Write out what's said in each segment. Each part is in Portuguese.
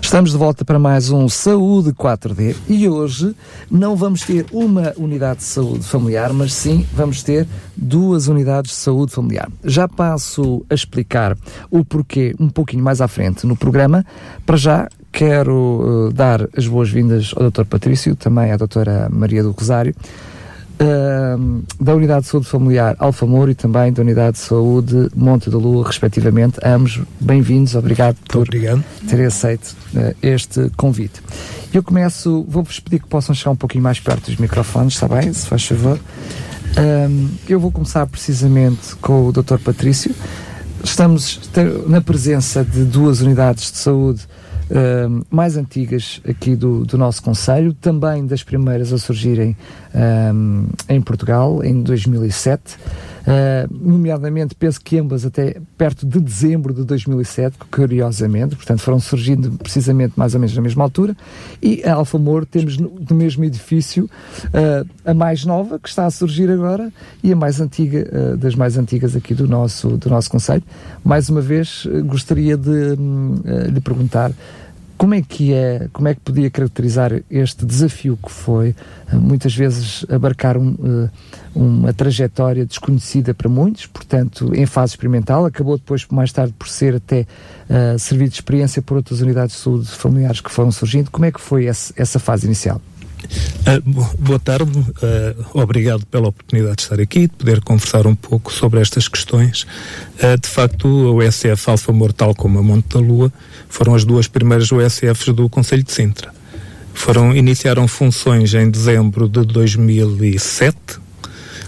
Estamos de volta para mais um Saúde 4D e hoje não vamos ter uma unidade de saúde familiar, mas sim vamos ter duas unidades de saúde familiar. Já passo a explicar o porquê um pouquinho mais à frente no programa. Para já, quero uh, dar as boas-vindas ao Dr. Patrício, também à Dra. Maria do Rosário uh, da Unidade de Saúde Familiar Alfamor e também da Unidade de Saúde Monte da Lua, respectivamente. Ambos bem-vindos, obrigado por obrigado. terem aceito uh, este convite. Eu começo, vou-vos pedir que possam chegar um pouquinho mais perto dos microfones, está bem? Se faz favor. Um, eu vou começar precisamente com o Dr. Patrício. Estamos na presença de duas unidades de saúde uh, mais antigas aqui do, do nosso Conselho, também das primeiras a surgirem um, em Portugal, em 2007. Uh, nomeadamente, penso que ambas até perto de dezembro de 2007, curiosamente, portanto foram surgindo precisamente mais ou menos na mesma altura, e a Alfamor temos no, no mesmo edifício uh, a mais nova, que está a surgir agora, e a mais antiga, uh, das mais antigas aqui do nosso, do nosso Conselho. Mais uma vez, gostaria de lhe perguntar como é que é, como é que podia caracterizar este desafio que foi eh, muitas vezes abarcar um, eh, uma trajetória desconhecida para muitos, portanto em fase experimental, acabou depois mais tarde por ser até uh, de experiência por outras unidades de saúde familiares que foram surgindo. Como é que foi essa, essa fase inicial? Uh, boa tarde, uh, obrigado pela oportunidade de estar aqui de poder conversar um pouco sobre estas questões. Uh, de facto, o SF Alfa Mortal como a Monte da Lua foram as duas primeiras USFs do Conselho de Sintra. Foram, iniciaram funções em dezembro de 2007,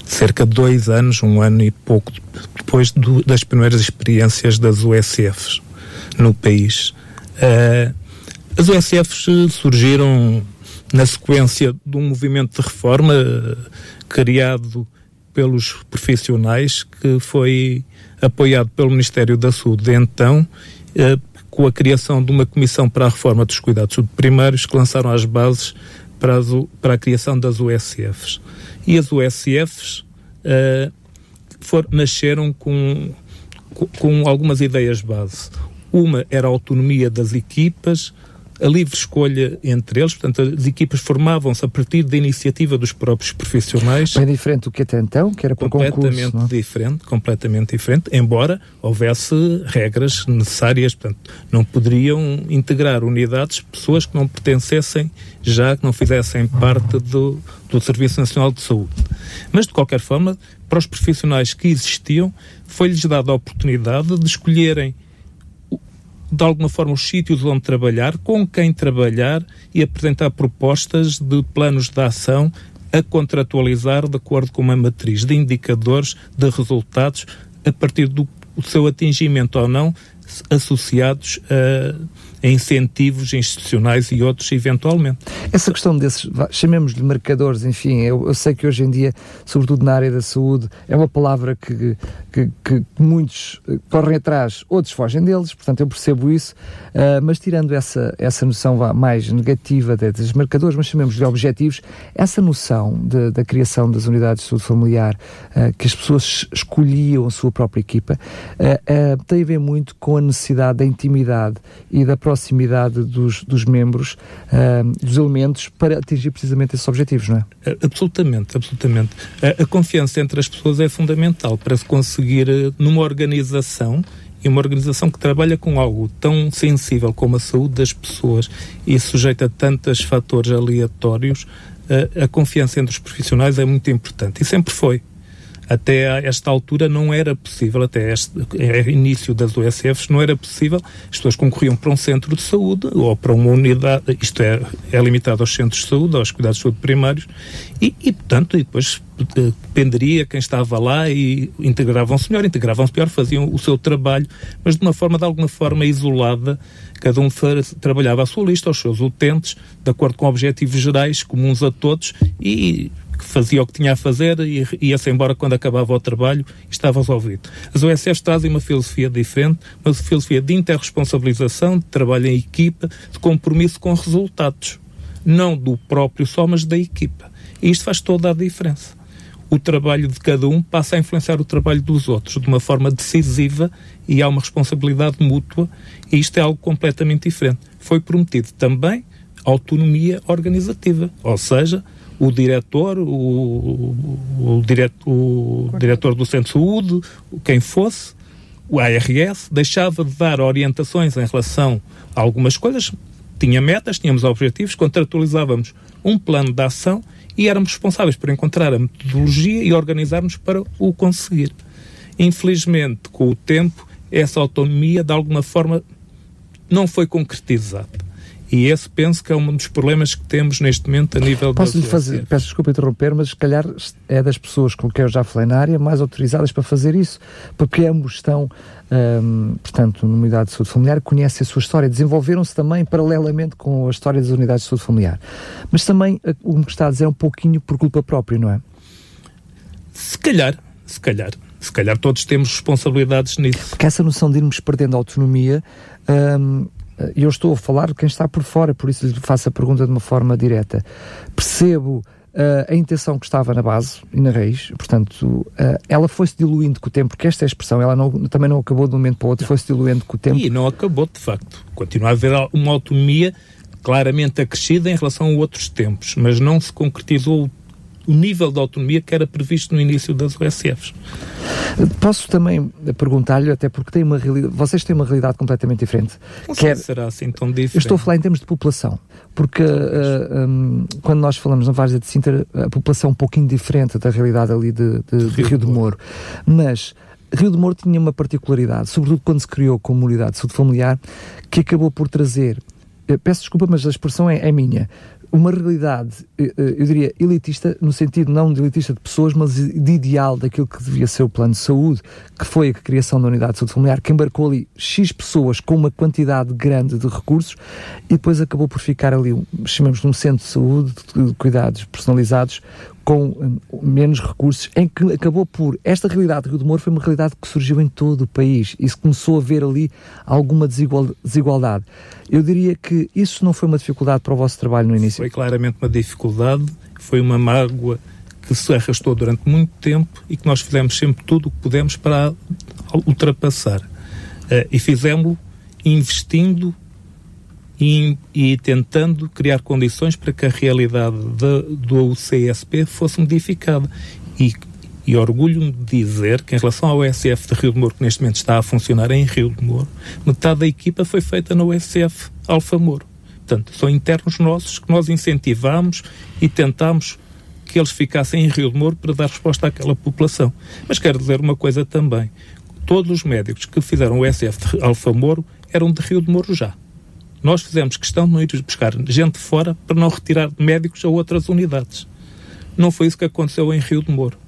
cerca de dois anos, um ano e pouco depois do, das primeiras experiências das USFs no país. As USFs surgiram na sequência de um movimento de reforma uh, criado pelos profissionais que foi apoiado pelo Ministério da Saúde de então, uh, com a criação de uma comissão para a reforma dos cuidados primários que lançaram as bases para, para a criação das USFs. E as USFs uh, for, nasceram com, com algumas ideias base. Uma era a autonomia das equipas, a livre escolha entre eles, portanto, as equipas formavam-se a partir da iniciativa dos próprios profissionais. Bem diferente do que até então, que era por completamente concurso? É? diferente, completamente diferente, embora houvesse regras necessárias, portanto, não poderiam integrar unidades pessoas que não pertencessem já, que não fizessem parte do, do Serviço Nacional de Saúde. Mas, de qualquer forma, para os profissionais que existiam, foi-lhes dada a oportunidade de escolherem de alguma forma os sítios onde trabalhar, com quem trabalhar e apresentar propostas de planos de ação a contratualizar de acordo com uma matriz de indicadores, de resultados, a partir do seu atingimento ou não, associados a incentivos institucionais e outros eventualmente. Essa questão desses, chamemos-lhe marcadores, enfim, eu, eu, sei que hoje em dia, sobretudo na área da saúde, é uma palavra que, que, que muitos eh, correm atrás, outros fogem deles, portanto eu percebo isso, uh, mas tirando essa, essa noção mais negativa dos marcadores, mas chamemos-lhe objetivos, essa noção de, da criação das unidades de saúde familiar, uh, que as pessoas escolhiam a sua própria equipa, uh, tem a ver muito com a necessidade da intimidade e da proximidade dos, dos membros, dos elementos, para atingir precisamente esses objetivos, não é? é absolutamente, absolutamente. A, a confiança entre as pessoas é fundamental para se conseguir, eh, numa organização, e uma organização que trabalha com algo tão sensível como a saúde das pessoas e sujeita a tantos fatores aleatórios, a, eh, a confiança entre os profissionais é muito importante. E sempre foi até esta altura não era possível, até este início das USFs, não era possível, as pessoas concorriam para um centro de saúde ou para uma unidade, isto é, é limitado aos centros de saúde, aos cuidados de saúde primários, e, e portanto, e depois eh, dependeria quem estava lá e integravam-se melhor, integravam-se pior, faziam o seu trabalho, mas de uma forma, de alguma forma, isolada, cada um trabalhava a sua lista, aos seus utentes, de acordo com objetivos gerais, comuns a todos, e fazia o que tinha a fazer e ia-se embora quando acabava o trabalho e estava resolvido. As OSFs trazem uma filosofia diferente, uma filosofia de interresponsabilização, de trabalho em equipa, de compromisso com resultados. Não do próprio só, mas da equipa. E isto faz toda a diferença. O trabalho de cada um passa a influenciar o trabalho dos outros de uma forma decisiva e há uma responsabilidade mútua, e isto é algo completamente diferente. Foi prometido também autonomia organizativa, ou seja, o diretor, o, o, o, o diretor do centro de saúde, quem fosse, o ARS, deixava de dar orientações em relação a algumas coisas, tinha metas, tínhamos objetivos, contratualizávamos um plano de ação e éramos responsáveis por encontrar a metodologia e organizarmos para o conseguir. Infelizmente, com o tempo, essa autonomia, de alguma forma, não foi concretizada. E esse penso que é um dos problemas que temos neste momento a nível Posso lhe fazer, peço desculpa interromper, mas se calhar é das pessoas com quem eu já falei na área mais autorizadas para fazer isso, porque ambos estão, hum, portanto, numa unidade de saúde familiar, conhecem a sua história, desenvolveram-se também paralelamente com a história das unidades de saúde familiar. Mas também o que está a dizer é um pouquinho por culpa própria, não é? Se calhar, se calhar. Se calhar todos temos responsabilidades nisso. Porque essa noção de irmos perdendo a autonomia hum, e eu estou a falar de quem está por fora, por isso lhe faço a pergunta de uma forma direta. Percebo Uh, a intenção que estava na base e na raiz, portanto, uh, ela foi-se diluindo com o tempo, porque esta é expressão, ela não, também não acabou de um momento para o outro, foi-se diluindo com o tempo. E não acabou, de facto. Continua a haver uma autonomia claramente acrescida em relação a outros tempos, mas não se concretizou o nível de autonomia que era previsto no início das OSFs. Posso também perguntar-lhe, até porque tem uma realidade, vocês têm uma realidade completamente diferente. Não se será assim tão diferente. Eu estou a falar em termos de população, porque uh, eh, um, quando nós falamos na Várzea de Sintra, a população é um pouquinho diferente da realidade ali de, de, de Rio, Rio de Moro. Mas Rio de Moro tinha uma particularidade, sobretudo quando se criou como unidade de saúde familiar, que acabou por trazer, eh, peço desculpa, mas a expressão é, é minha, uma realidade, eh, eh, eu diria, elitista, no sentido não de elitista de pessoas, mas de ideal daquilo que devia ser o plano de saúde, que foi a criação da unidade de saúde familiar, que embarcou ali X pessoas com uma quantidade grande de recursos e depois acabou por ficar ali, chamamos de um centro de saúde, de cuidados personalizados, com hum, menos recursos, em que acabou por. Esta realidade do Rio do Moro foi uma realidade que surgiu em todo o país e se começou a ver ali alguma desigual, desigualdade. Eu diria que isso não foi uma dificuldade para o vosso trabalho no início? Foi claramente uma dificuldade, foi uma mágoa que se arrastou durante muito tempo e que nós fizemos sempre tudo o que pudemos para ultrapassar. Uh, e fizemos investindo e, e, tentando criar condições para que a realidade de, do CSP fosse modificada. E, e orgulho-me de dizer que, em relação ao SF de Rio de Moro, que neste momento está a funcionar em Rio de Moro, metade da equipa foi feita no SF Alfa Moro. Portanto, são internos nossos que nós incentivamos e tentamos que eles ficassem em Rio de Moro para dar resposta àquela população. Mas quero dizer uma coisa também. Todos os médicos que fizeram o SF de Alfa Moro eram de Rio de Moro já. Nós fizemos questão de não ir buscar gente fora para não retirar médicos a outras unidades. Não foi isso que aconteceu em Rio de Moro.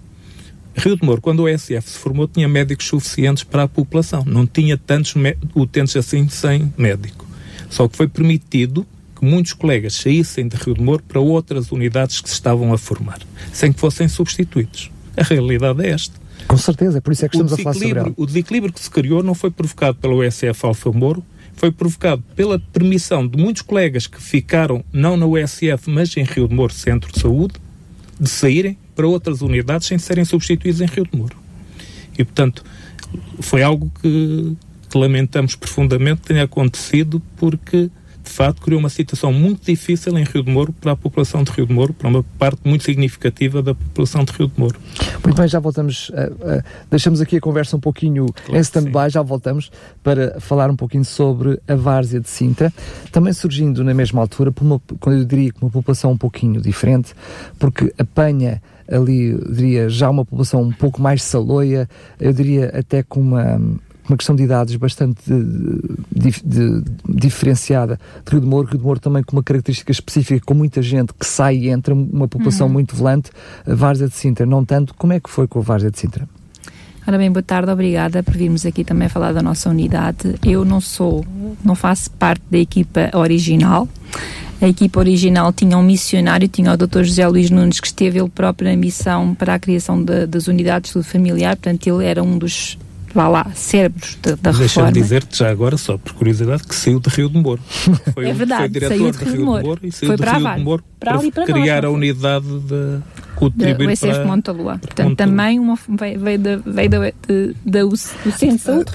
Rio de Moro, quando o ESF se formou, tinha médicos suficientes para a população. Não tinha tantos utentes assim sem médico. Só que foi permitido que muitos colegas saíssem de Rio de Moro para outras unidades que se estavam a formar, sem que fossem substituídos. A realidade é esta. Com certeza, é por isso é que estamos a falar sobre ela. O desequilíbrio que se criou não foi provocado pelo ESF Alfa Moro, foi provocado pela permissão de muitos colegas que ficaram não na USF, mas em Rio de Moro Centro de Saúde, de saírem para outras unidades sem serem substituídos em Rio de Moro. E, portanto, foi algo que, que lamentamos profundamente tenha acontecido porque de facto, criou uma situação muito difícil em Rio de Moro para a população de Rio de Moro, para uma parte muito significativa da população de Rio de Moro. Muito bem, já voltamos, uh, uh, deixamos aqui a conversa um pouquinho claro em stand-by, já voltamos para falar um pouquinho sobre a várzea de Sintra, também surgindo na mesma altura, por uma, eu diria que uma população um pouquinho diferente, porque apanha ali, diria, já uma população um pouco mais saloia, eu diria até com uma uma questão de idades bastante de, de, de, diferenciada de Rio de Moro. Rio de Moro também com uma característica específica, com muita gente que sai e entra, uma população uhum. muito volante. A Várzea de Sintra, não tanto. Como é que foi com a Várzea de Sintra? Ora bem, boa tarde, obrigada por virmos aqui também falar da nossa unidade. Eu não sou, não faço parte da equipa original, A equipa original tinha um missionário, tinha o Dr. José Luís Nunes, que esteve ele próprio na missão para a criação de, das unidades de saúde familiar, portanto, ele era um dos vá lá, cérebros da, da Deixa-me dizer-te já agora, só por curiosidade, que saiu de Rio de Moro. Foi é verdade, foi diretor saiu de Rio de Moro, Moro e saiu foi de Rio de Moro para, para, para criar nós, a unidade de contribuir o SF Montalua. Portanto, também uma, veio, da, veio da, de, da, do Centro de Saúde.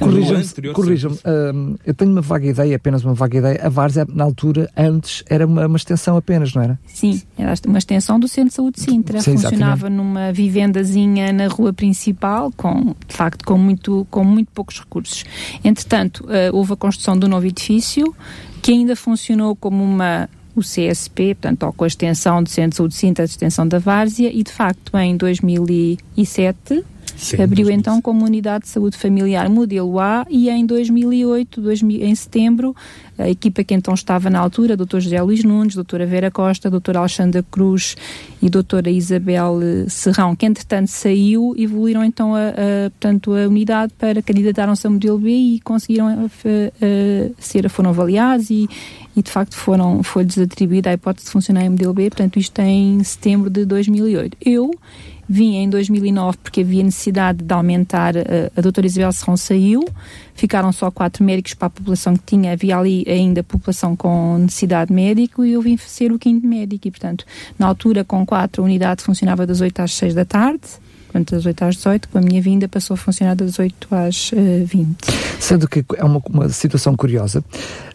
Corrijam-me, uh, eu tenho uma vaga ideia, apenas uma vaga ideia. A Várzea, na altura, antes, era uma, uma extensão apenas, não era? Sim, era uma extensão do Centro de Saúde de Sintra. Sim, Funcionava exatamente. numa vivendazinha na rua principal, com, de facto, com muito, com muito poucos recursos. Entretanto, uh, houve a construção do novo edifício, que ainda funcionou como uma o CSP, portanto, com a extensão do Centro de Saúde Sinta, a extensão da Várzea, e de facto em 2007 Sim, abriu então como unidade de saúde familiar modelo A e em 2008, 2000, em setembro, a equipa que então estava na altura, Dr. José Luís Nunes, Doutora Vera Costa, Doutora Alexandra Cruz e Doutora Isabel eh, Serrão, que entretanto saiu, evoluíram então a, a portanto, a unidade para candidataram-se a modelo B e conseguiram a, a, a ser, foram avaliados e, e de facto foram, foi-lhes atribuída a hipótese de funcionar em modelo B, portanto isto em setembro de 2008. Eu vim em 2009 porque havia necessidade de aumentar, a, eh, a doutora Isabel Serrão saiu, ficaram só quatro médicos para a população que tinha, havia ali ainda população com necessidade de médico e eu vim ser o quinto médico e, portanto, na altura com quatro a unidade funcionava das 8 às 6 da tarde, portanto, das 8 às 18, com a minha vinda passou a funcionar das 8 às uh, eh, 20. Sendo que é uma, uma situação curiosa,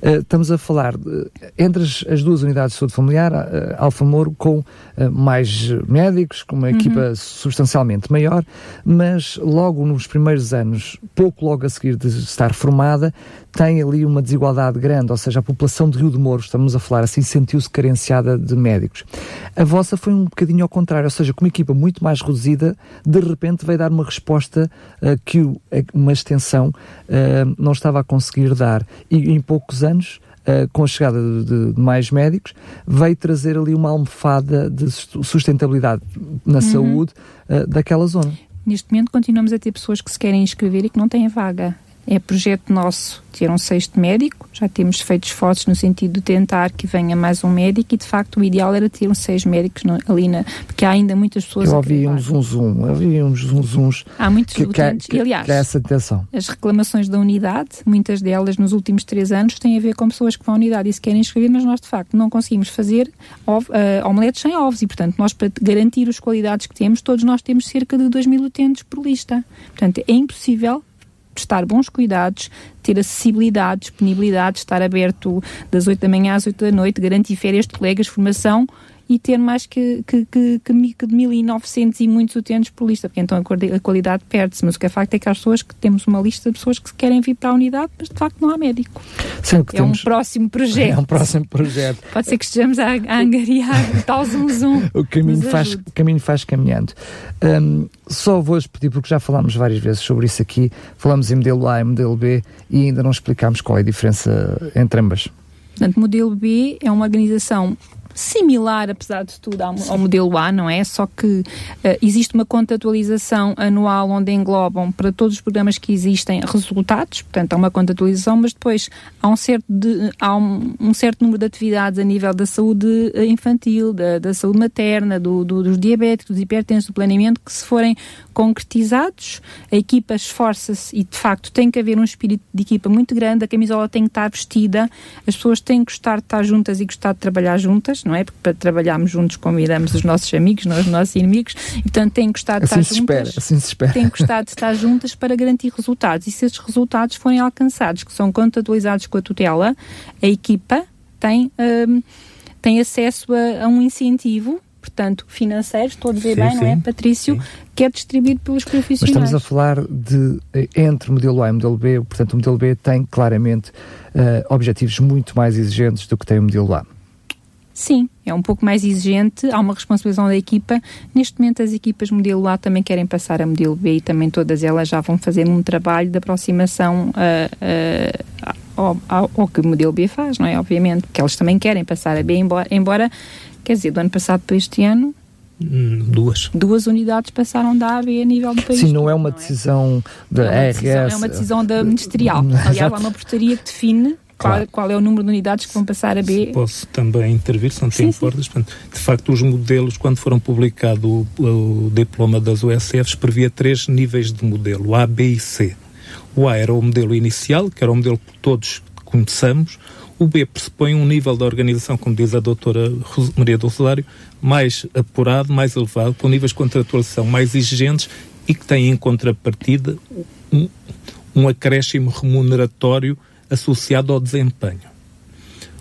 estamos a falar de, entre as, as, duas unidades de saúde familiar, uh, Alfa Moro, com mais médicos, com uma uhum. equipa substancialmente maior, mas logo nos primeiros anos, pouco logo a seguir de estar formada, tem ali uma desigualdade grande, ou seja, a população de Rio de Moro, estamos a falar assim, sentiu-se carenciada de médicos. A vossa foi um bocadinho ao contrário, ou seja, com uma equipa muito mais reduzida, de repente veio dar uma resposta uh, que o, uma extensão uh, não estava a conseguir dar. E em poucos anos, Uh, com a chegada de, de, mais médicos, veio trazer ali uma almofada de sustentabilidade na uhum. saúde uh, daquela zona. Neste momento continuamos a ter pessoas que se querem inscrever e que não têm vaga. É projeto nosso ter um sexto médico, já temos feito esforços no sentido de tentar que venha mais um médico e de facto o ideal era ter uns seis médicos no, ali na. porque há ainda muitas pessoas. Eu ouvi um zum zum, ouvi uns zum zums. Há muitos que, utentes, que, aliás, que essa atenção. as reclamações da unidade, muitas delas nos últimos três anos, têm a ver com pessoas que vão à unidade e se querem inscrever, mas nós de facto não conseguimos fazer ovo, uh, omeletes sem ovos e portanto nós para garantir as qualidades que temos, todos nós temos cerca de 2 mil utentes por lista. Portanto é impossível prestar bons cuidados, ter acessibilidade, disponibilidade, estar aberto das 8 da manhã às 8 da noite, garantir férias de colegas, formação e ter mais que, que, que, que, que de 1.900 e muitos utentes por lista, porque então a qualidade perde-se. Mas o que é facto é que há pessoas que temos uma lista de pessoas que querem vir para a unidade, mas de facto não há médico. Sim, é temos... um próximo projeto. É um próximo projeto. Pode ser que estejamos a, a angariar tal zum zum. O caminho faz, caminho faz caminhando. Um, só vou pedir, porque já falámos várias vezes sobre isso aqui, falamos em modelo A e modelo B e ainda não explicámos qual é a diferença entre ambas. Portanto, modelo B é uma organização similar, apesar de tudo, ao, ao, modelo A, não é? Só que uh, existe uma contabilização anual onde englobam para todos os programas que existem resultados, portanto, há uma contabilização, mas depois há um certo, de, há um, um certo número de atividades a nível da saúde eh, infantil, da, da saúde materna, do, do, dos diabéticos, dos hipertensos, do planeamento, que se forem concretizados, a equipa esforça-se e, de facto, tem que haver um espírito de equipa muito grande, a camisola tem que estar vestida, as pessoas têm que gostar de estar juntas e gostar de trabalhar juntas, não é? Porque para trabalharmos juntos convidamos os nossos amigos, não os nossos inimigos, e, portanto têm que gostar de assim estar juntas. Espera, assim se espera. Têm que gostar de estar juntas para garantir resultados. E se esses resultados forem alcançados, que são contabilizados com a tutela, a equipa tem, um, tem acesso a, a um incentivo portanto, financeiro, estou a dizer sim, bem, sim. não é, Patrício, sim. que é distribuído pelos profissionais. Mas estamos a falar de, entre modelo A e modelo B, portanto, o modelo B tem claramente uh, objetivos muito mais exigentes do que tem o modelo A. Sim, é um pouco mais exigente, há uma responsabilização da equipa. Neste momento, as equipas modelo A também querem passar a modelo B e também todas elas já vão fazer um trabalho de aproximação uh, uh, ao, ao, ao, que o modelo B faz, não é? Obviamente, porque elas também querem passar a B, embora, embora quer dizer, do ano passado para este ano hum, Duas. Duas unidades passaram da A a B a nível do país. Sim, não é uma decisão da é RS. é uma decisão da ministerial. Aliás, há uma portaria que define claro. qual, qual, é o número de unidades que vão passar a B. Posso também intervir, se não te importas. De facto, os modelos, quando foram publicados o, o diploma das USFs, previa três níveis de modelo, A, B e C. O A era o modelo inicial, que era o modelo que todos conheçamos. O B pressupõe um nível de organização, como diz a doutora Maria do Rosário, mais apurado, mais elevado, com níveis de contratualização mais exigentes e que tem em contrapartida um, um acréscimo remuneratório associado ao desempenho.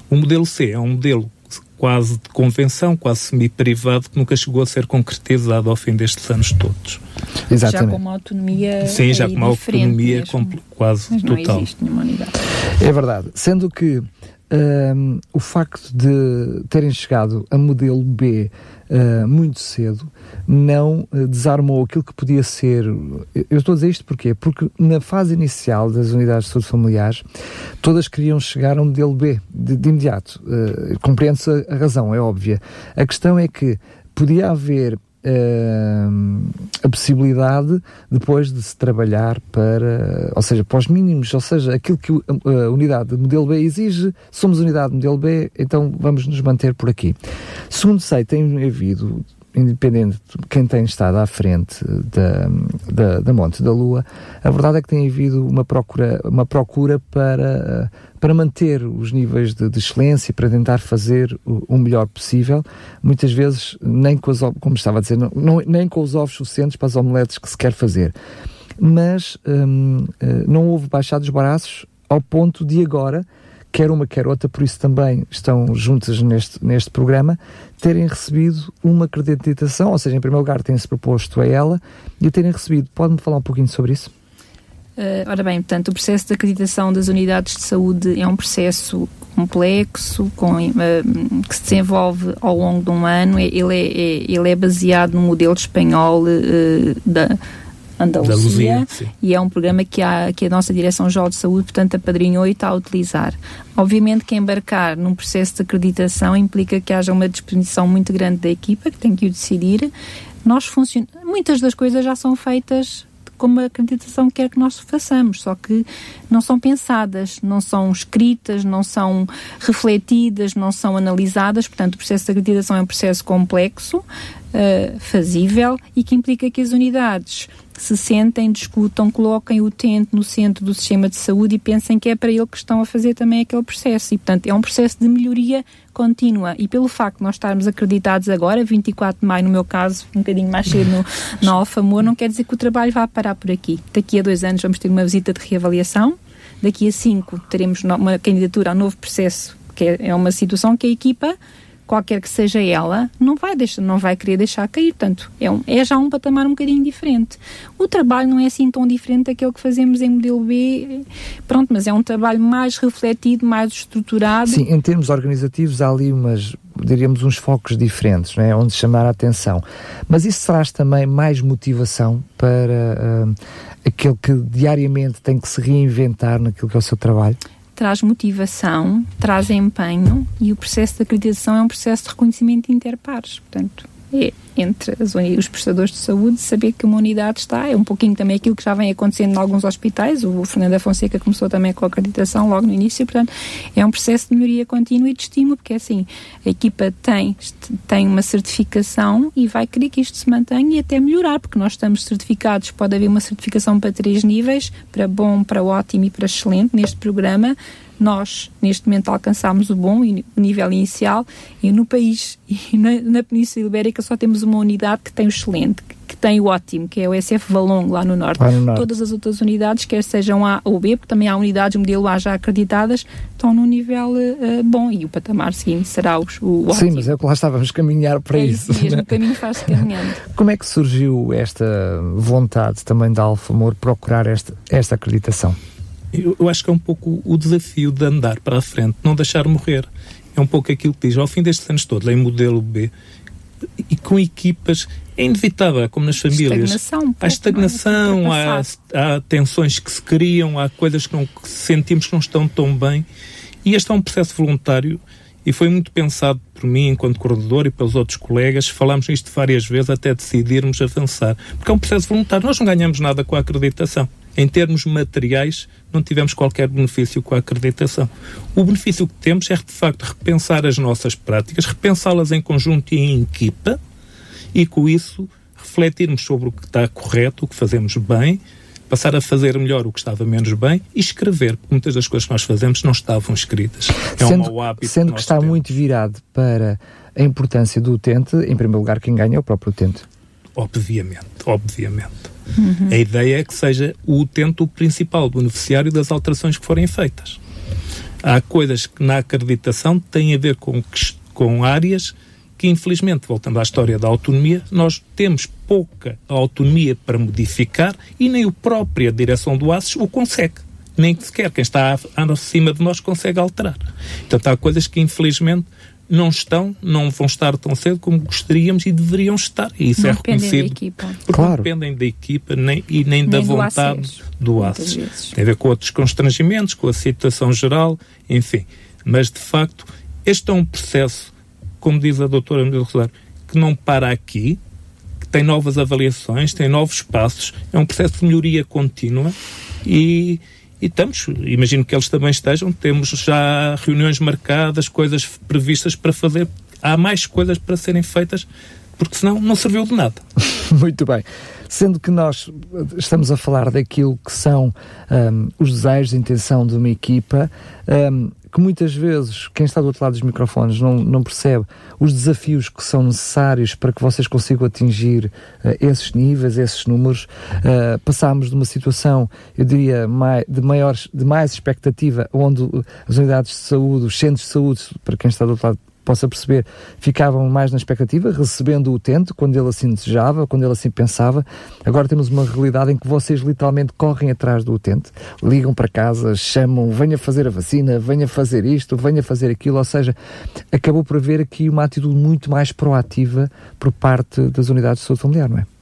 O modelo C é um modelo quase de convenção, quase semi-privado, que nunca chegou a ser concretizado ao fim destes anos todos. Exatamente. Já com uma autonomia Sim, já com uma autonomia quase Mas não total. existe nenhuma unidade. É verdade. Sendo que um, o facto de terem chegado a modelo B uh, muito cedo não uh, desarmou aquilo que podia ser. Eu estou a dizer isto porquê? Porque na fase inicial das unidades de saúde familiares, todas queriam chegar ao modelo B de, de imediato. Uh, Compreende-se a, a razão, é óbvia. A questão é que podia haver Uh, a possibilidade depois de se trabalhar para, ou seja, para os mínimos, ou seja, aquilo que a unidade de modelo B exige, somos unidade de modelo B, então vamos nos manter por aqui. Segundo sei, tem havido independente de quem tem estado à frente da, da, da, Monte da Lua, a verdade é que tem havido uma procura, uma procura para, para manter os níveis de, de excelência, para tentar fazer o, o, melhor possível, muitas vezes nem com os, como estava a dizer, não, não, nem com os ovos suficientes para as omeletes que se quer fazer. Mas hum, eh, não houve baixar dos braços ao ponto de agora quer uma, quer outra, por isso também estão juntas neste, neste programa, terem recebido uma acreditação, ou seja, em primeiro lugar, têm-se proposto a ela e terem recebido. Pode-me falar um pouquinho sobre isso? Uh, ora bem, portanto, o processo de acreditação das unidades de saúde é um processo complexo, com, uh, que se desenvolve ao longo de um ano. Ele é, é ele é baseado no modelo espanhol uh, da Andaluzia, e é um programa que a, que a nossa Direção-Geral de Saúde, portanto, apadrinhou e está a utilizar. Obviamente que embarcar num processo de acreditação implica que haja uma disposição muito grande da equipa, que tem que o decidir. Nós funcion... Muitas das coisas já são feitas como a acreditação quer que nós façamos, só que não são pensadas, não são escritas, não são refletidas, não são analisadas. Portanto, o processo de acreditação é um processo complexo, uh, fazível e que implica que as unidades se sentem, discutam, coloquem o utente no centro do sistema de saúde e pensem que é para ele que estão a fazer também aquele processo. E, portanto, é um processo de melhoria contínua. E pelo facto de nós estarmos acreditados agora, 24 de maio, no meu caso, um bocadinho mais cedo no, no Alfa Amor, não quer dizer que o trabalho vá parar por aqui. Daqui a dois anos vamos ter uma visita de reavaliação. Daqui a cinco teremos uma candidatura ao novo processo, que é, é uma situação que a equipa qualquer que seja ela, não vai, deixar, não vai querer deixar cair. Portanto, é, um, é já um patamar um bocadinho diferente. O trabalho não é assim tão diferente daquele que fazemos em modelo B, pronto, mas é um trabalho mais refletido, mais estruturado. Sim, em termos organizativos há ali umas, diríamos, uns focos diferentes, não é? onde chamar a atenção. Mas isso traz também mais motivação para uh, aquele que diariamente tem que se reinventar naquilo que é o seu trabalho? Traz motivação, traz empenho e o processo de acreditação é um processo de reconhecimento interpares. Portanto, entre as, os prestadores de saúde saber que uma unidade está. É um pouquinho também aquilo que já vem acontecendo em alguns hospitais. O Fernando Fonseca começou também com a acreditação logo no início. Portanto, é um processo de melhoria contínua e de estímulo, porque é assim, a equipa tem, tem uma certificação e vai querer que isto se mantenha e até melhorar, porque nós estamos certificados. Pode haver uma certificação para três níveis, para bom, para ótimo e para excelente neste programa nós, neste momento, alcançámos o bom o nível inicial e no país e na, na Península Ibérica só temos uma unidade que tem o excelente, que tem o ótimo, que é o SF Valongo, lá no norte. Lá no norte. Todas as outras unidades, quer sejam A ou B, porque também há unidades modelo A já acreditadas, estão num nível uh, bom e o patamar seguinte será o, o ótimo. Sim, mas é o que lá estávamos a caminhar para é isso. isso mesmo, o caminho faz-se caminhando. Como é que surgiu esta vontade também da Alfa Amor procurar esta, esta acreditação? Eu, eu, acho que é um pouco o desafio de andar para a frente, não deixar morrer. É um pouco aquilo que diz, ao fim destes anos todos, em modelo B, e com equipas, é inevitável, como nas famílias. Estagnação, há estagnação, há, há tensões que se criam, há coisas que, não, que sentimos que não estão tão bem. E este é um processo voluntário e foi muito pensado por mim, enquanto coordenador, e pelos outros colegas. Falámos isto várias vezes até decidirmos avançar. Porque é um processo voluntário. Nós não ganhamos nada com a acreditação Em termos materiais, não tivemos qualquer benefício com a acreditação. O benefício que temos é, de facto, repensar as nossas práticas, repensá-las em conjunto e em equipa, e com isso refletirmos sobre o que está correto, o que fazemos bem, passar a fazer melhor o que estava menos bem e escrever, porque muitas das coisas que nós fazemos não estavam escritas. É sendo, um mau hábito. Sendo que, que está temos. muito virado para a importância do utente, em primeiro lugar, quem ganha é o próprio utente. Obviamente, obviamente. Uhum. A ideia é que seja o utente o principal beneficiário das alterações que forem feitas. Há coisas que na acreditação têm a ver com, com áreas que, infelizmente, voltando à história da autonomia, nós temos pouca autonomia para modificar e nem a própria direção do ASES o consegue. Nem sequer quem está acima de nós consegue alterar. Portanto, há coisas que, infelizmente, não estão, não vão estar tão cedo como gostaríamos e deveriam estar. E isso não é reconhecido. Da equipa. Porque claro. não dependem da equipa nem, e nem, nem da vontade do ACES. Tem a ver com outros constrangimentos, com a situação geral, enfim. Mas, de facto, este é um processo como diz a doutora Maria Rosário, que não para aqui, que tem novas avaliações, tem novos passos, é um processo de melhoria contínua e, e estamos, imagino que eles também estejam, temos já reuniões marcadas, coisas previstas para fazer, há mais coisas para serem feitas, porque senão não serviu de nada. Muito bem. Sendo que nós estamos a falar daquilo que são um, os desejos, a intenção de uma equipa, um, que muitas vezes quem está do outro lado dos microfones não, não percebe os desafios que são necessários para que vocês consigam atingir uh, esses níveis, esses números. Uh, passámos de uma situação, eu diria, mai, de, maiores, de mais expectativa, onde as unidades de saúde, os centros de saúde, para quem está do outro lado possa perceber, ficavam mais na expectativa, recebendo o utente quando ele assim desejava, quando ele assim pensava. Agora temos uma realidade em que vocês literalmente correm atrás do utente, ligam para casa, chamam, venha fazer a vacina, venha fazer isto, venha fazer aquilo, ou seja, acabou por haver aqui uma atitude muito mais proativa por parte das unidades de saúde familiar, não é?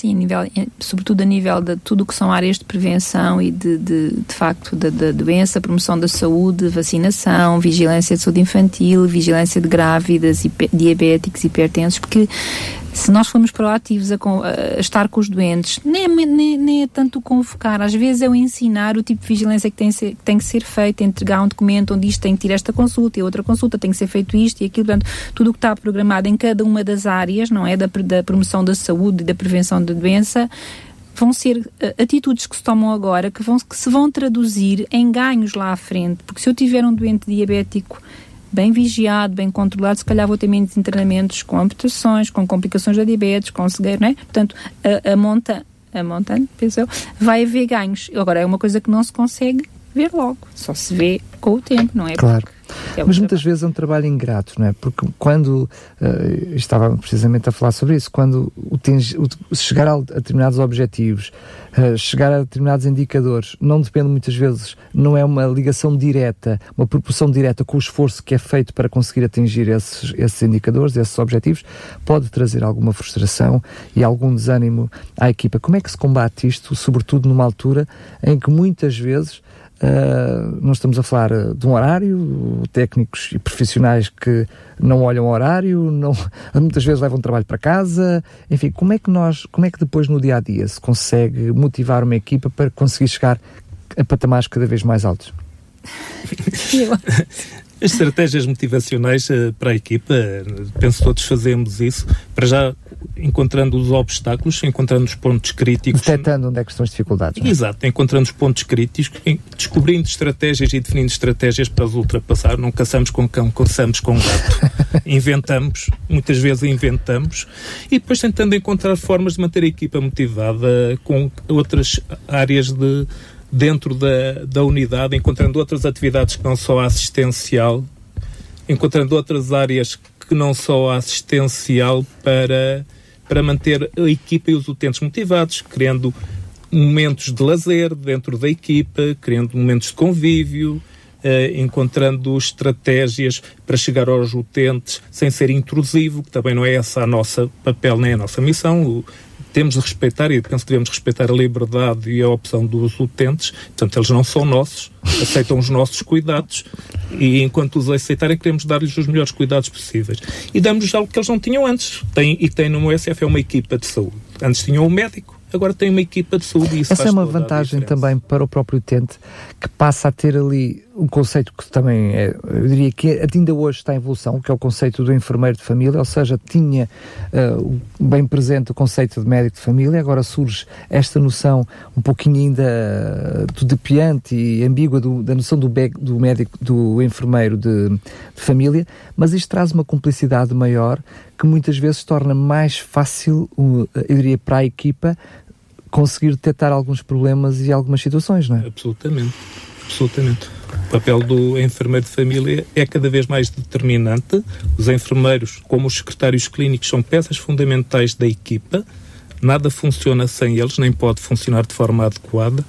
Sim, a nível, eh, sobretudo a nível de tudo o que são áreas de prevenção e de, de, de facto da, doença, promoção da saúde, vacinação, vigilância de saúde infantil, vigilância de grávidas, diabéticos, hipertensos, porque se nós formos proativos a, a, estar com os doentes, nem, é nem, nem é tanto convocar, às vezes é o ensinar o tipo de vigilância que tem, ser, que tem que ser feita, entregar um documento onde isto tem que ter esta consulta e outra consulta, tem que ser feito isto e aquilo, portanto, tudo o que está programado em cada uma das áreas, não é? Da, da promoção da saúde e da prevenção da doença, vão ser uh, atitudes que se tomam agora que, vão, que se vão traduzir em ganhos lá à frente, porque se eu tiver um doente diabético bem vigiado, bem controlado, se calhar vou ter menos internamentos com amputações, com complicações da diabetes, com cegueira, não é? Portanto, a, a monta, a montante, penso eu, vai haver ganhos. Agora, é uma coisa que não se consegue ver logo, só se vê com o tempo, não é? Claro. Porque é Mas muitas vezes é um trabalho ingrato, não é? Porque quando, uh, estava precisamente a falar sobre isso, quando o, o, chegar a, a, determinados objetivos, uh, chegar a determinados indicadores, não depende muitas vezes, não é uma ligação direta, uma proporção direta com o esforço que é feito para conseguir atingir esses, esses indicadores, esses objetivos, pode trazer alguma frustração e algum desânimo à equipa. Como é que se combate isto, sobretudo numa altura em que muitas vezes Uh, nós estamos a falar ah, de um horário, técnicos e profissionais que não olham o horário, não, muitas vezes levam trabalho para casa. Enfim, como é que nós, como é que depois no dia a dia se consegue motivar uma equipa para conseguir chegar a patamares cada vez mais altos? As estratégias motivacionais uh, para a equipa, penso que todos fazemos isso, para já encontrando os obstáculos, encontrando os pontos críticos. Detectando onde é que estão as dificuldades. É? Exato, encontrando os pontos críticos, descobrindo estratégias e definindo estratégias para os ultrapassar. Não caçamos com cão, caçamos com gato. inventamos, muitas vezes inventamos, e depois tentando encontrar formas de manter a equipa motivada com outras áreas de dentro da, da unidade, encontrando outras atividades que não só a assistencial, encontrando outras áreas que não só a assistencial para, para manter a equipa e os utentes motivados, criando momentos de lazer dentro da equipa, criando momentos de convívio, eh, encontrando estratégias para chegar aos utentes sem ser intrusivo, que também não é essa a nossa papel nem a nossa missão. O, temos de respeitar, e penso que devemos respeitar a liberdade e a opção dos utentes, portanto, eles não são nossos, aceitam os nossos cuidados, e enquanto os aceitarem, queremos dar-lhes os melhores cuidados possíveis. E damos-lhes algo que eles não tinham antes, tem, e tem no USF é uma equipa de saúde. Antes tinham um médico, agora tem uma equipa de saúde e isso Essa é uma vantagem também para o próprio utente que passa a ter ali um conceito que também é, eu diria que ainda hoje está em evolução, que é o conceito do enfermeiro de família, ou seja, tinha uh, bem presente o conceito de médico de família, agora surge esta noção um pouquinho ainda uh, depiante e ambígua do, da noção do, do médico, do enfermeiro de, de família, mas isto traz uma cumplicidade maior que muitas vezes torna mais fácil, uh, eu diria, para a equipa conseguir detectar alguns problemas e algumas situações, não é? Absolutamente, absolutamente. Papel do enfermeiro de família é cada vez mais determinante. Os enfermeiros, como os secretários clínicos, são peças fundamentais da equipa. Nada funciona sem eles, nem pode funcionar de forma adequada.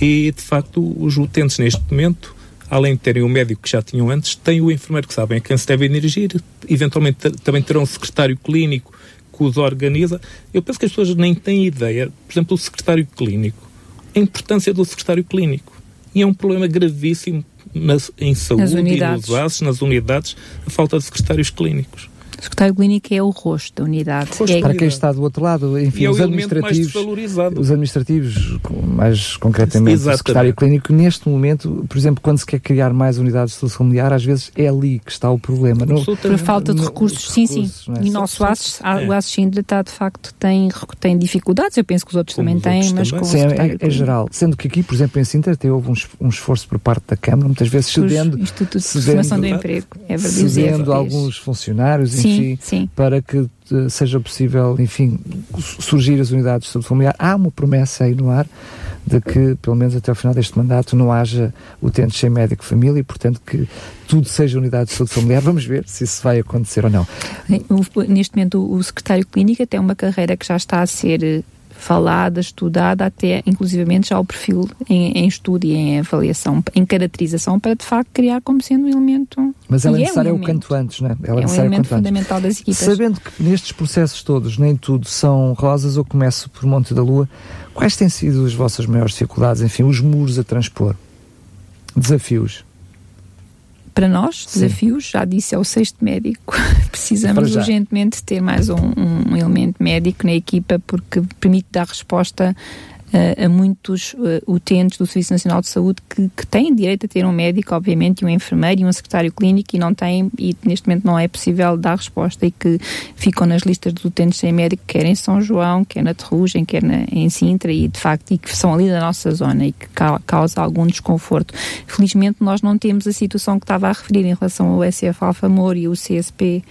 E, de facto, os utentes, neste momento, além de terem o médico que já tinham antes, têm o enfermeiro que sabem a quem se devem dirigir. Eventualmente também terão um secretário clínico que os organiza. Eu penso que as pessoas nem têm ideia, por exemplo, o secretário clínico, a importância do secretário clínico. E é um problema gravíssimo nas, em saúde e nos ASES, nas unidades, a falta de secretários clínicos. O secretário clínico é o rosto da unidade. Rosto é, para quem está do outro lado, enfim, é os administrativos, os administrativos, mais concretamente Exatamente. o secretário clínico, neste momento, por exemplo, quando se quer criar mais unidades de saúde familiar, às vezes é ali que está o problema. No, por falta de recursos, no, sim, recursos, sim. É? E o nosso ASES, é. o ASES Schindler está, de facto, tem, tem dificuldades, eu penso que os outros Como também têm, mas também. com sim, é, é, geral. Sendo que aqui, por exemplo, em Sintra, teve um, um esforço por parte da Câmara, muitas vezes cedendo... Instituto de Formação do Emprego, é verdade. Cedendo alguns funcionários, sim, sim. para que uh, seja possível, enfim, surgir as unidades de saúde familiar. Há uma promessa aí no ar de que, pelo menos até ao final deste mandato, não haja utentes sem médico família e, portanto, que tudo seja unidade de saúde familiar. Vamos ver se isso vai acontecer ou não. Neste momento, o secretário clínico tem uma carreira que já está a ser eh, falada, estudada, até inclusivamente já o perfil em, em, estudo e em avaliação, em caracterização, para de facto criar como sendo um elemento. Mas ela é necessária é um o quanto antes, não é? Ela é, um elemento fundamental das equipas. Sabendo que nestes processos todos nem tudo são rosas, eu começo por Monte da Lua. Quais têm sido as vossas maiores dificuldades, enfim, os muros a transpor? Desafios? Para nós, desafios, Sim. já disse, é o sexto médico. Precisamos urgentemente ter mais um, um, elemento médico na equipa porque permite dar resposta uh, a muitos uh, utentes do Serviço Nacional de Saúde que, que, têm direito a ter um médico, obviamente, e um enfermeiro e um secretário clínico e não têm, e neste momento não é possível dar resposta e que ficam nas listas dos utentes sem médico, quer em São João, quer na Terrugem, quer na, em Sintra e de facto, e que são ali da nossa zona e que ca causa algum desconforto. Felizmente nós não temos a situação que estava a referir em relação ao SF Alfa Moura e o CSP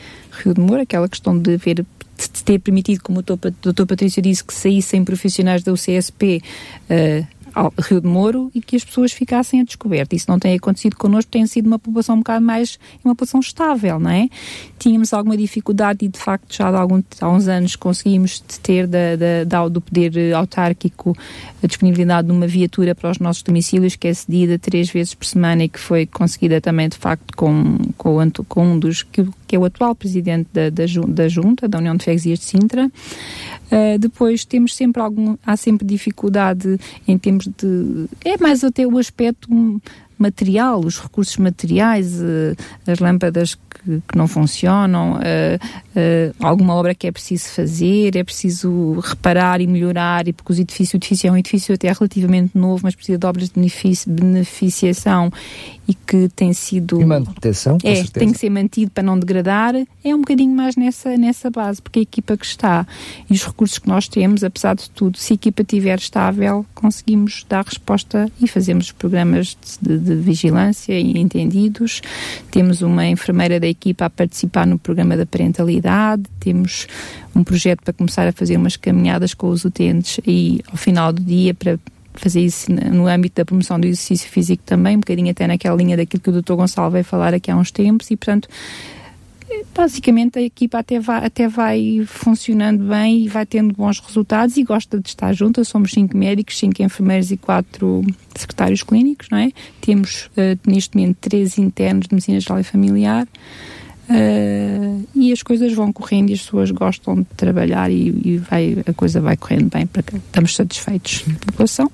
Rio de Moura, aquela questão de ver de ter permitido, como o doutor Patrício disse, que saíssem profissionais da UCSP uh, eh, ao Rio de Moro e que as pessoas ficassem a descoberto. Isso não tem acontecido connosco, tem sido uma população um bocado mais, uma população estável, não é? Tínhamos alguma dificuldade e, de facto, já há, algum, há uns anos conseguimos ter da, da, da, do poder autárquico a disponibilidade de uma viatura para os nossos domicílios, que é cedida três vezes por semana e que foi conseguida também, de facto, com, com, com um dos, que, que é o atual presidente da, da, da Junta, da União de Freguesias de Sintra. Uh, depois temos sempre algum, há sempre dificuldade em termos de. É mais até o aspecto material, os recursos materiais, uh, as lâmpadas que, que não funcionam, uh, uh, alguma obra que é preciso fazer, é preciso reparar e melhorar, e porque os edifícios, o edifício é um edifício até relativamente novo, mas precisa de obras de beneficiação e que tem sido. E manutenção, é, certeza. tem que ser mantido para não degradar, é um bocadinho mais nessa, nessa base, porque a equipa que está e os recursos que nós temos, apesar de tudo, se a equipa estiver estável, conseguimos dar resposta e fazemos programas de, de vigilância e entendidos. Temos uma enfermeira da equipa a participar no programa da parentalidade, temos um projeto para começar a fazer umas caminhadas com os utentes e ao final do dia para fazer isso no âmbito da promoção do exercício físico também, um bocadinho até naquela linha daquilo que o Dr. Gonçalo veio falar aqui há uns tempos e, portanto, basicamente a equipa até vai, até vai funcionando bem e vai tendo bons resultados e gosta de estar junta. Somos cinco médicos, cinco enfermeiros e quatro secretários clínicos, não é? Temos uh, neste momento três internos de medicina geral e familiar. Uh, e as coisas vão correndo e as pessoas gostam de trabalhar e, e vai, a coisa vai correndo bem para. Estamos satisfeitos a população.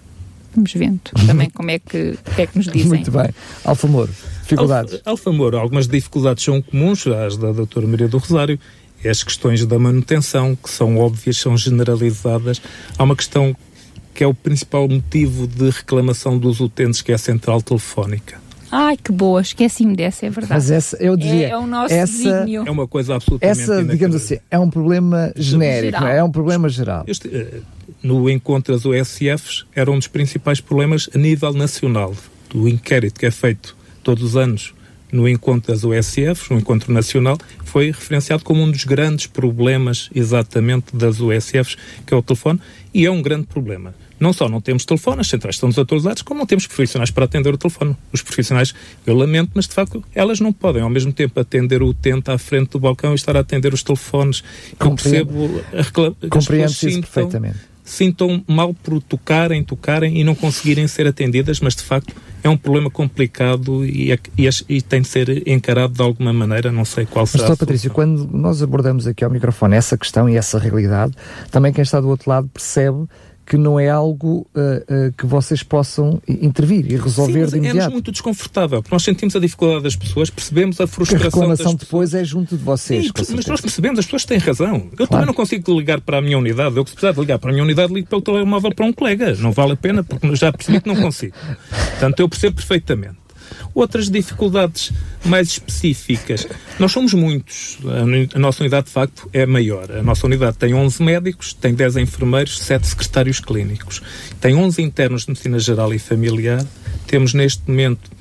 Vamos vendo também como é que, que, é que nos dizem. Muito bem. Alfa Moro, dificuldades. Moro, algumas dificuldades são comuns às da doutora Maria do Rosário. é as questões da manutenção, que são óbvias, são generalizadas. Há uma questão que é o principal motivo de reclamação dos utentes, que é a central telefónica. Ai, que boa, esqueci-me dessa, é verdade. Mas essa, eu diria, é, é o nosso essa, É uma coisa absolutamente Essa, digamos assim, é um problema genérico, é? é? um problema geral. Este, uh, no encontro das OSFs, era um dos principais problemas a nível nacional. Do inquérito que é feito todos os anos no encontro das OSFs, no encontro nacional, foi referenciado como um dos grandes problemas exatamente das OSFs, que é o telefone, e é um grande problema. Não só não temos telefone, as centrais estão desatualizadas, como não temos profissionais para atender o telefone. Os profissionais, eu lamento, mas de facto elas não podem ao mesmo tempo atender o utente à frente do balcão e estar a atender os telefones. Eu percebo a reclamação. Compreendo-se isso perfeitamente sintam mal por tocarem, tocarem e não conseguirem ser atendidas, mas de facto é um problema complicado e, é e, e, tem de ser encarado de alguma maneira, não sei qual será. Mas, Patrícia, quando nós abordamos aqui ao microfone essa questão e essa realidade, também quem está do outro lado percebe que não é algo uh, uh, que vocês possam intervir e resolver Sim, de imediato. É muito desconfortável, porque nós sentimos a dificuldade das pessoas, percebemos a frustração que a reclamação depois é junto de vocês. Sim, mas nós percebemos, as pessoas têm razão. Eu claro. também não consigo ligar para a minha unidade. Eu, se precisar de ligar para a minha unidade, ligo pelo telemóvel para um colega. Não vale a pena, porque já percebi que não consigo. Portanto, eu percebo perfeitamente. Outras dificuldades mais específicas. Nós somos muitos. A, nossa unidade, de facto, é maior. A nossa unidade tem 11 médicos, tem 10 enfermeiros, 7 secretários clínicos. Tem 11 internos de medicina geral e familiar. Temos, neste momento,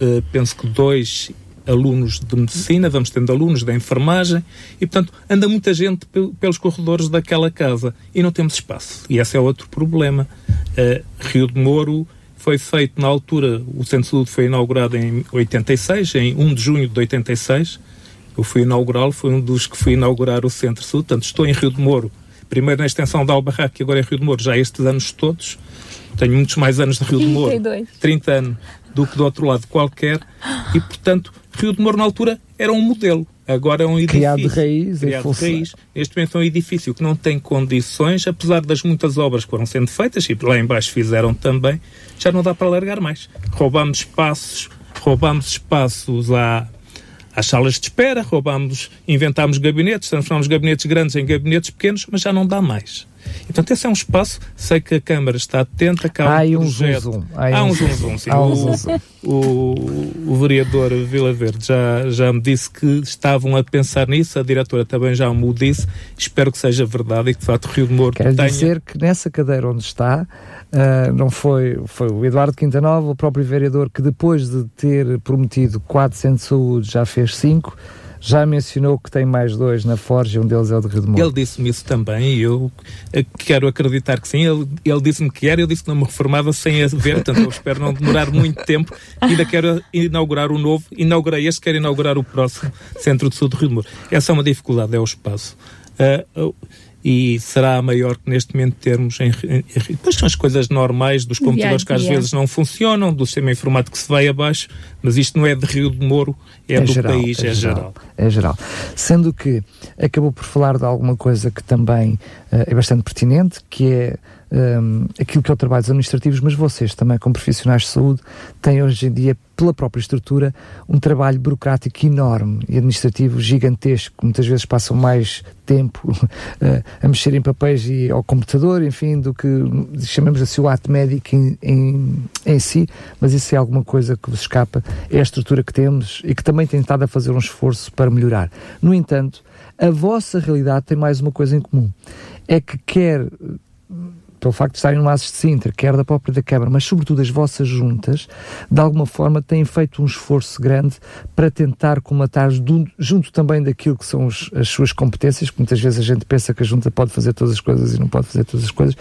uh, penso que dois alunos de medicina, vamos tendo alunos da enfermagem e, portanto, anda muita gente pelos corredores daquela casa e não temos espaço. E esse é outro problema. Uh, Rio de Moro foi feito na altura, o Centro de Saúde foi inaugurado em 86, em 1 de junho de 86. Eu fui inaugurá-lo, foi um dos que fui inaugurar o Centro de Saúde. Portanto, estou em Rio de Moro, primeiro na extensão da Albarraque e agora em Rio de Moro, já estes anos todos. Tenho muitos mais anos de Rio 32. de Moro, 30 anos, do que do outro lado qualquer. E, portanto, Rio de Moro, na altura, era um modelo. Agora é um edifício. Criado de raiz. Criado de raiz. Neste momento é um edifício que não tem condições, apesar das muitas obras que foram sendo feitas, e lá embaixo fizeram também, já não dá para alargar mais. Roubamos espaços, roubamos espaços à, às salas de espera, roubamos, inventámos gabinetes, transformamos gabinetes grandes em gabinetes pequenos, mas já não dá mais. E, portanto, esse é um espaço, sei que a Câmara está atenta, há um, um projeto. Há um zoom, sim. O, o, o, vereador Vila Verde já, já me disse que estavam a pensar nisso, a diretora também já me o disse, espero que seja verdade e que, de facto, Rio de Moro Quer tenha... dizer que nessa cadeira onde está, uh, não foi, foi o Eduardo Quintanova, o próprio vereador, que depois de ter prometido quatro centros de saúde já fez cinco, já mencionou que tem mais dois na Forja, um deles é o de de Ele disse-me isso também e eu eh, quero acreditar que sim. Ele, ele disse-me que era, eu disse que não me reformava sem a ver, portanto eu espero não demorar muito tempo. Ainda quero inaugurar o novo, inaugurei este, quero inaugurar o próximo Centro de Saúde de Rio de Moro. Essa é uma dificuldade, é o espaço. Uh, e será maior que neste momento termos em, em, depois são as coisas normais dos computadores que às vezes não funcionam, do sistema informático que se vai abaixo, mas isto não é de Rio de Moro, é, é do geral, país, é, é geral, geral. É geral. Sendo que acabou por falar de alguma coisa que também uh, é bastante pertinente, que é um, aquilo que é o trabalho dos administrativos, mas vocês também, como profissionais de saúde, têm hoje em dia, pela própria estrutura, um trabalho burocrático enorme e administrativo gigantesco. Muitas vezes passam mais tempo uh, a mexer em papéis e ao computador, enfim, do que chamamos assim o ato médico em, em, em si, mas isso é alguma coisa que vos escapa, é a estrutura que temos e que também tem estado a fazer um esforço para melhorar. No entanto, a vossa realidade tem mais uma coisa em comum. É que quer pelo facto de estarem no ASES de Sintra, quer da própria da Câmara, mas sobretudo as vossas juntas, de alguma forma têm feito um esforço grande para tentar comatar, junto também daquilo que são os, as suas competências, que muitas vezes a gente pensa que a junta pode fazer todas as coisas e não pode fazer todas as coisas,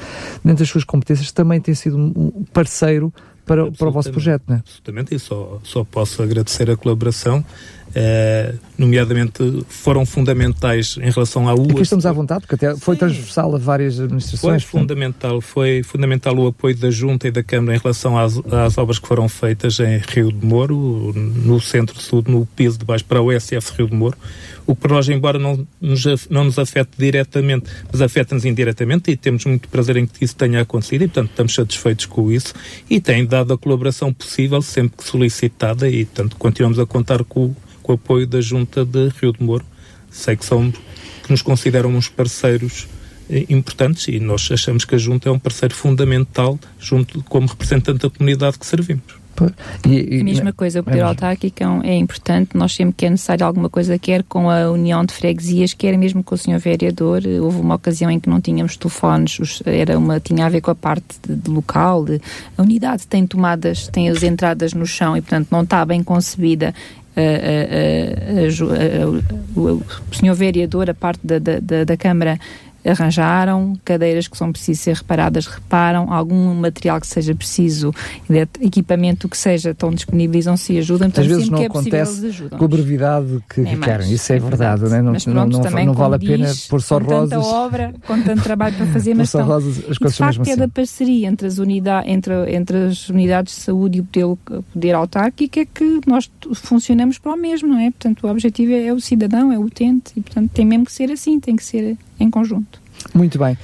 dentro das suas competências também tem sido um parceiro para, para o vosso projeto, não é? Absolutamente, e só, só posso agradecer a colaboração Uh, nomeadamente foram fundamentais em relação à UA. Aqui estamos à vontade, porque até foi Sim. transversal a várias administrações. Foi fundamental, foi fundamental o apoio da Junta e da Câmara em relação às, às obras que foram feitas em Rio de Moro, no Centro de Saúde, no piso de baixo para o SF Rio de Moro. O que para nós, embora não nos, não nos afete diretamente, mas afeta-nos indiretamente e temos muito prazer em que isso tenha acontecido e, portanto, estamos satisfeitos com isso e tem dado a colaboração possível sempre que solicitada e, portanto, continuamos a contar com com o apoio da Junta de Rio de Moro sei que são que nos consideram uns parceiros eh, importantes e nós achamos que a Junta é um parceiro fundamental junto como representante da comunidade que servimos. E, e, a mesma coisa, o poder é autárquico é importante. Nós sempre que é necessário alguma coisa, quer com a União de Freguesias, quer mesmo com o Sr. Vereador. Houve uma ocasião em que não tínhamos telefones, era uma, tinha a ver com a parte de, de local. De, a unidade tem tomadas, tem as entradas no chão e, portanto, não está bem concebida a, a, a, o senhor vereador, a parte da, da, da Câmara arranjaram, cadeiras que são precisas ser reparadas, reparam, algum material que seja preciso, equipamento que seja, estão disponibilizam-se e ajudam. Às vezes não é acontece com a brevidade que, que querem, isso é, é verdade, verdade. Né? não, pronto, não, não, não vale a pena pôr só com rosas. tanta obra, com tanto trabalho para fazer, mas só rosas, as coisas de facto é assim. da parceria entre as, unidade, entre, entre as unidades de saúde e o poder, poder autárquico é que nós funcionamos para o mesmo, não é? Portanto, o objetivo é, é o cidadão, é o utente e, portanto, tem mesmo que ser assim, tem que ser em conjunto. Muito bem.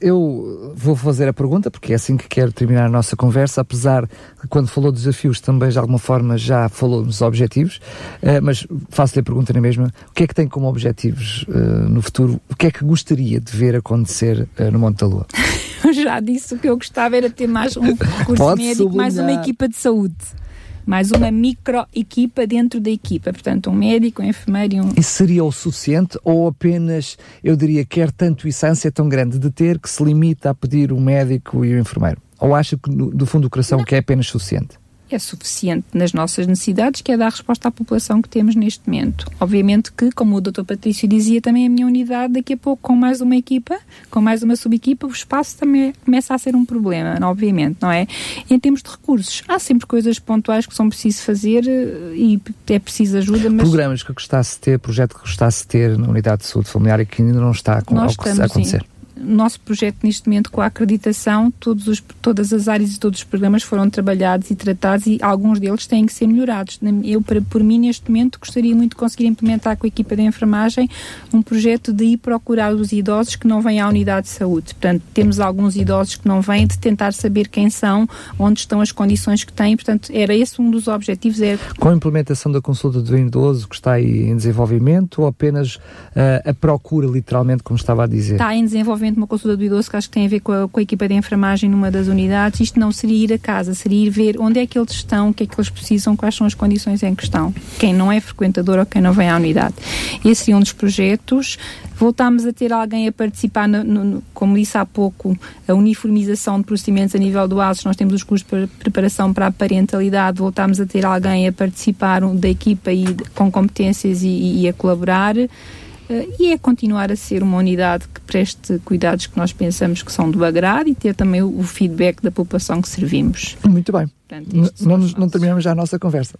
Eu vou fazer a pergunta, porque é assim que quero terminar a nossa conversa, apesar de quando falou de desafios também de alguma forma já falou nos objetivos, uh, mas faço-lhe a pergunta na mesma, o que é que tem como objetivos uh, no futuro? O que é que gostaria de ver acontecer no Monte da Lua? Eu já disse o que eu gostava era ter mais um recurso médico, mais uma equipa de saúde mais uma micro-equipa dentro da equipa. Portanto, um médico, um enfermeiro e um. Isso seria o suficiente ou apenas, eu diria, quer tanto isso, a ânsia tão grande de ter que se limita a pedir o médico e o enfermeiro? Ou acha que, do fundo do coração, Não. que é apenas suficiente? É suficiente nas nossas necessidades, que é dar resposta à população que temos neste momento. Obviamente que, como o Dr. Patrício dizia, também a minha unidade, daqui a pouco, com mais uma equipa, com mais uma subequipa, o espaço também começa a ser um problema, obviamente, não é? Em termos de recursos, há sempre coisas pontuais que são preciso fazer eh, e é preciso ajuda, mas... Programas que gostasse de ter, projeto que gostasse de ter na unidade de saúde familiar e que ainda não está a, a acontecer. Sim nosso projeto neste momento com a acreditação, todos os, todas as áreas e todos os programas foram trabalhados e tratados e alguns deles têm que ser melhorados. Eu, para, por mim, neste momento, gostaria muito de conseguir implementar com a equipa de enfermagem um projeto de ir procurar os idosos que não vêm à unidade de saúde. Portanto, temos alguns idosos que não vêm, de tentar saber quem são, onde estão as condições que têm. Portanto, era esse um dos objetivos. Era... Com a implementação da consulta do idoso que está aí em desenvolvimento ou apenas uh, a procura, literalmente, como estava a dizer? Está em desenvolvimento uma consulta do idoso que acho que tem a ver com a, com a, equipa de enfermagem numa das unidades. Isto não seria ir a casa, seria ir ver onde é que eles estão, o que é que eles precisam, quais são as condições em questão. Quem não é frequentador ou quem não vem à unidade. Esse é um dos projetos. Voltámos a ter alguém a participar, no, no, como disse há pouco, a uniformização de procedimentos a nível do ASOS. Nós temos os cursos de preparação para a parentalidade. Voltámos a ter alguém a participar da equipa e com competências e, e a colaborar. Uh, e é continuar a ser uma unidade que preste cuidados que nós pensamos que são do agrado e ter também o, o feedback da população que servimos. Muito bem. Portanto, não, não terminamos já a nossa conversa.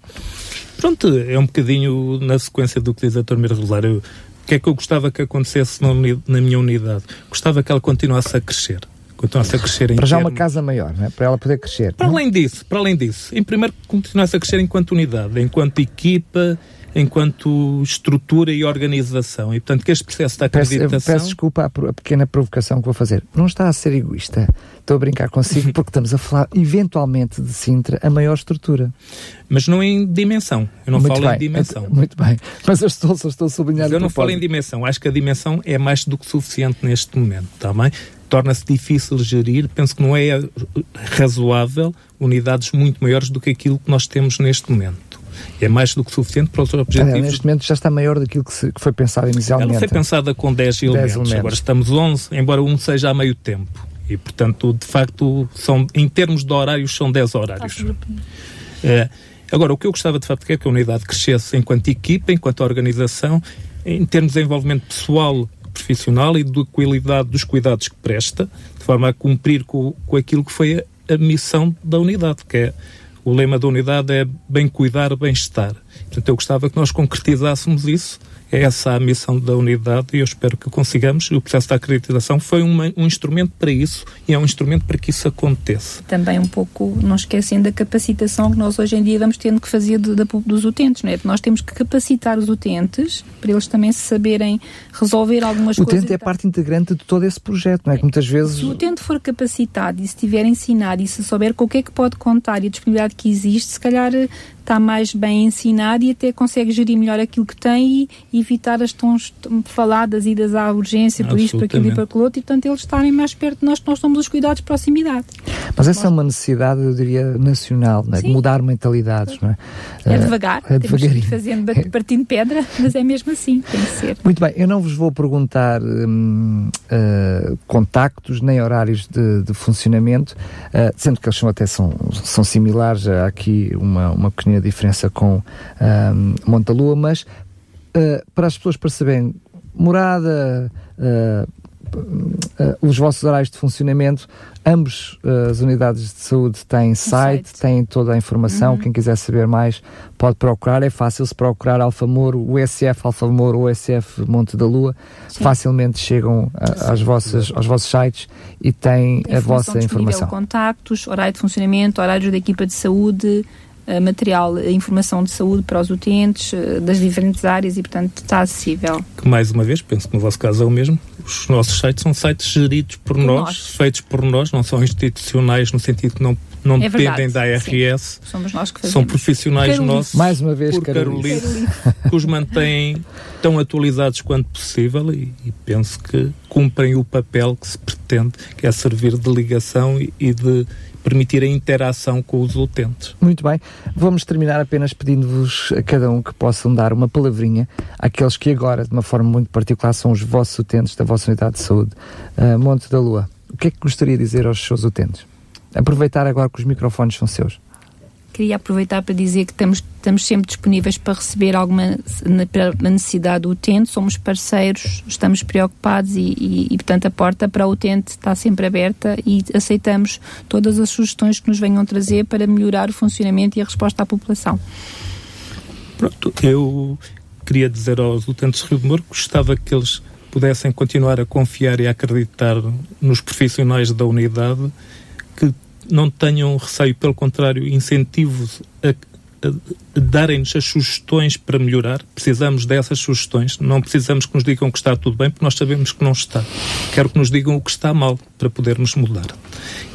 Pronto, é um bocadinho na sequência do que diz a Tormeira Regular. o que é que eu gostava que acontecesse na, na minha unidade? Gostava que ela continuasse a crescer continuasse a crescer em Para já termo... uma casa maior, né? para ela poder crescer. Para não? além disso, para além disso, em primeiro continuasse a crescer enquanto unidade, enquanto equipa, enquanto estrutura e organização. E, portanto, que este processo da acreditação... Peço, peço desculpa a pequena provocação que vou fazer. Não está a ser egoísta. Estou a brincar consigo porque estamos a falar, eventualmente, de Sintra, a maior estrutura. Mas não em dimensão. Eu não muito falo bem, em dimensão. Muito bem. Mas eu estou, só estou a sublinhar... Mas eu não falo em dimensão. Acho que a dimensão é mais do que suficiente neste momento, está bem? Torna-se difícil gerir. Penso que não é razoável unidades muito maiores do que aquilo que nós temos neste momento é mais do que suficiente para os objetivos. Neste momento já está maior daquilo que, se, que foi pensado inicialmente. Ela foi pensada com 10 elementos. 10 elementos. Agora estamos 11, embora um seja a meio tempo. E, portanto, de facto, são, em termos de horários, são 10 horários. É, agora, o que eu gostava de facto é que a unidade crescesse enquanto equipa, enquanto organização, em termos de envolvimento pessoal, profissional e da qualidade dos cuidados que presta, de forma a cumprir com, com aquilo que foi a, a missão da unidade, que é o lema da unidade é bem cuidar, bem-estar. Portanto, eu gostava que nós concretizássemos isso essa a missão da unidade e eu espero que consigamos. O processo da acreditação foi uma, um instrumento para isso e é um instrumento para que isso aconteça. Também um pouco, não esquecendo da capacitação que nós hoje em dia vamos tendo que fazer de, de, dos utentes, não é? Nós temos que capacitar os utentes para eles também se saberem resolver algumas o coisas. O utente é parte integrante de todo esse projeto, não é? Que muitas vezes... Se o utente for capacitado e se tiver ensinado e se souber com o que é que pode contar e a disponibilidade que existe, se calhar está mais bem ensinado e até consegue gerir melhor aquilo que tem e evitar as tons faladas, idas à urgência, por isto, por aquilo e por aquilo outro, e portanto eles estarem mais perto de nós, que nós somos os cuidados de proximidade. Mas essa é uma necessidade, eu diria, nacional, né? de mudar mentalidades, não é? É devagar, é temos que ir fazendo, partindo pedra, mas é mesmo assim, tem que ser. Muito bem, eu não vos vou perguntar hum, uh, contactos nem horários de, de funcionamento, uh, sendo que eles são até são, são similares, há aqui uma, uma pequena diferença com um, Montalua, mas uh, para as pessoas perceberem morada, uh, os vossos horários de funcionamento, ambos uh, as unidades de saúde têm site, site. têm toda a informação. Uhum. Quem quiser saber mais pode procurar. É fácil se procurar Alfamor, o SF Alfamor ou o SF Monte da Lua. Sim. Facilmente chegam a, às vossas, aos vossos sites e têm a vossa informação. Contactos, horário de funcionamento, horários da equipa de saúde, material, informação de saúde para os utentes eh, das diferentes áreas e, portanto, está acessível. Que, mais uma vez, penso que no vosso caso é o mesmo, os nossos sites são sites geridos por, por nós, nós, feitos por nós, não são institucionais no sentido que não, não é dependem da ARS. Sim. Somos nós que fazemos. São profissionais Carolice. nossos. Mais uma vez, por Carolice, Carolice. que os mantêm tão atualizados quanto possível e, e, penso que cumprem o papel que se pretende, que é servir de ligação e, e de permitir a interação com os utentes. Muito bem. Vamos terminar apenas pedindo-vos a cada um que possam dar uma palavrinha àqueles que agora, de uma forma muito particular, são os vossos utentes da vossa unidade de saúde. Uh, Monte da Lua, o que é que gostaria de dizer aos seus utentes? Aproveitar agora que os microfones são seus. Queria aproveitar para dizer que estamos, estamos sempre disponíveis para receber alguma necessidade do utente, somos parceiros, estamos preocupados e, e, e, portanto, a porta para o utente está sempre aberta e aceitamos todas as sugestões que nos venham trazer para melhorar o funcionamento e a resposta à população. Pronto, eu queria dizer aos utentes de Rio de Moro que gostava que eles pudessem continuar a confiar e a acreditar nos profissionais da unidade não tenham receio, pelo contrário, incentivos a, darem-nos as sugestões para melhorar. Precisamos dessas sugestões. Não precisamos que nos digam que está tudo bem, porque nós sabemos que não está. Quero que nos digam o que está mal para podermos mudar.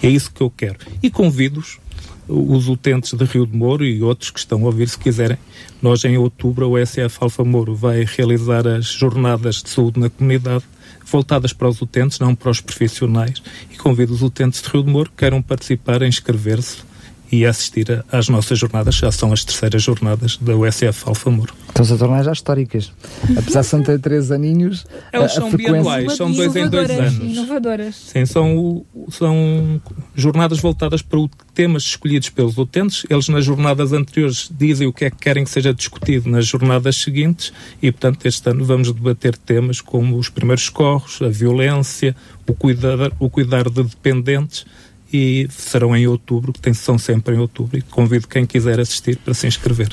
É isso que eu quero. E convido-os, os utentes de Rio de Moro e outros que estão a ouvir, se quiserem. Nós, em outubro, o SF Alfa Moro vai realizar as jornadas de saúde na comunidade voltadas para os utentes, não para os profissionais, e convido os utentes de Rio de Moro que queiram participar em inscrever-se e assistir às nossas jornadas, já são as terceiras jornadas da USF Alfamuro. Estão-se a tornar já históricas. Apesar de são ter três aninhos, Elas a são frequência... bianuais, são dois em dois anos. Inovadoras. Sim, são, são jornadas voltadas para temas escolhidos pelos utentes. Eles nas jornadas anteriores dizem o que é que querem que seja discutido nas jornadas seguintes e, portanto, este ano vamos debater temas como os primeiros socorros, a violência, o cuidar, o cuidar de dependentes, e serão em outubro, que tem sessão sempre em outubro, e convido quem quiser assistir para se inscrever.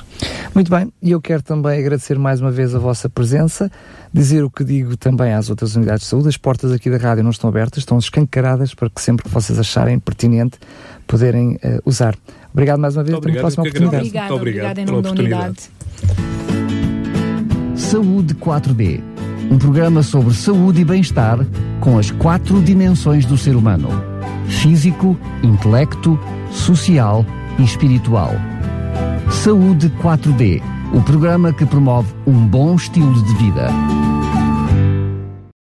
Muito bem, e eu quero também agradecer mais uma vez a vossa presença, dizer o que digo também às outras unidades de saúde, as portas aqui da rádio não estão abertas, estão escancaradas para que sempre que vocês acharem pertinente poderem uh, usar. Obrigado mais uma vez, até uma próxima oportunidade. Obrigado, Muito obrigado, obrigado pela oportunidade. Saúde 4D, um programa sobre saúde e bem-estar com as quatro dimensões do ser humano físico, intelecto, social e espiritual. Saúde 4D, o programa que promove um bom estilo de vida.